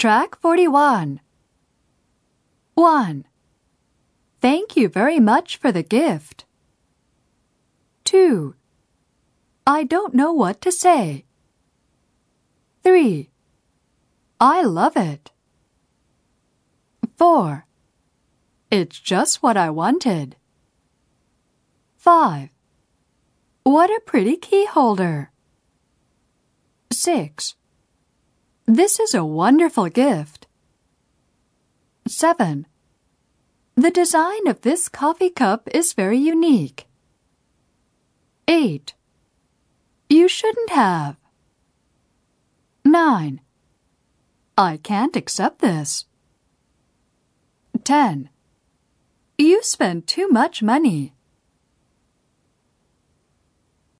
Track 41. 1. Thank you very much for the gift. 2. I don't know what to say. 3. I love it. 4. It's just what I wanted. 5. What a pretty key holder. 6. This is a wonderful gift. 7. The design of this coffee cup is very unique. 8. You shouldn't have. 9. I can't accept this. 10. You spent too much money.